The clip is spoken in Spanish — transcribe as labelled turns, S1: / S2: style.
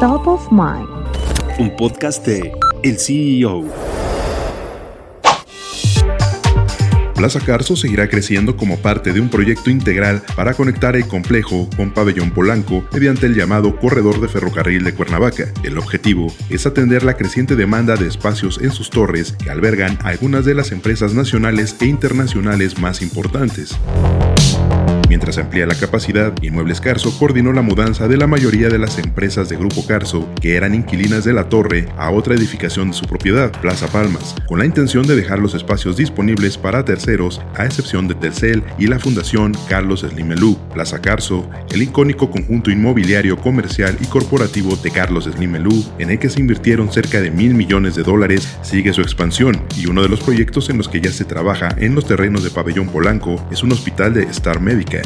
S1: Top of Mind.
S2: Un podcast de El CEO.
S3: Plaza Carso seguirá creciendo como parte de un proyecto integral para conectar el complejo con Pabellón Polanco mediante el llamado Corredor de Ferrocarril de Cuernavaca. El objetivo es atender la creciente demanda de espacios en sus torres que albergan algunas de las empresas nacionales e internacionales más importantes. Mientras amplía la capacidad, Inmuebles Carso coordinó la mudanza de la mayoría de las empresas de Grupo Carso, que eran inquilinas de la torre, a otra edificación de su propiedad, Plaza Palmas, con la intención de dejar los espacios disponibles para terceros, a excepción de Tercel y la Fundación Carlos Slimelú. Plaza Carso, el icónico conjunto inmobiliario comercial y corporativo de Carlos Slimelú, en el que se invirtieron cerca de mil millones de dólares, sigue su expansión, y uno de los proyectos en los que ya se trabaja en los terrenos de Pabellón Polanco es un hospital de Star Médica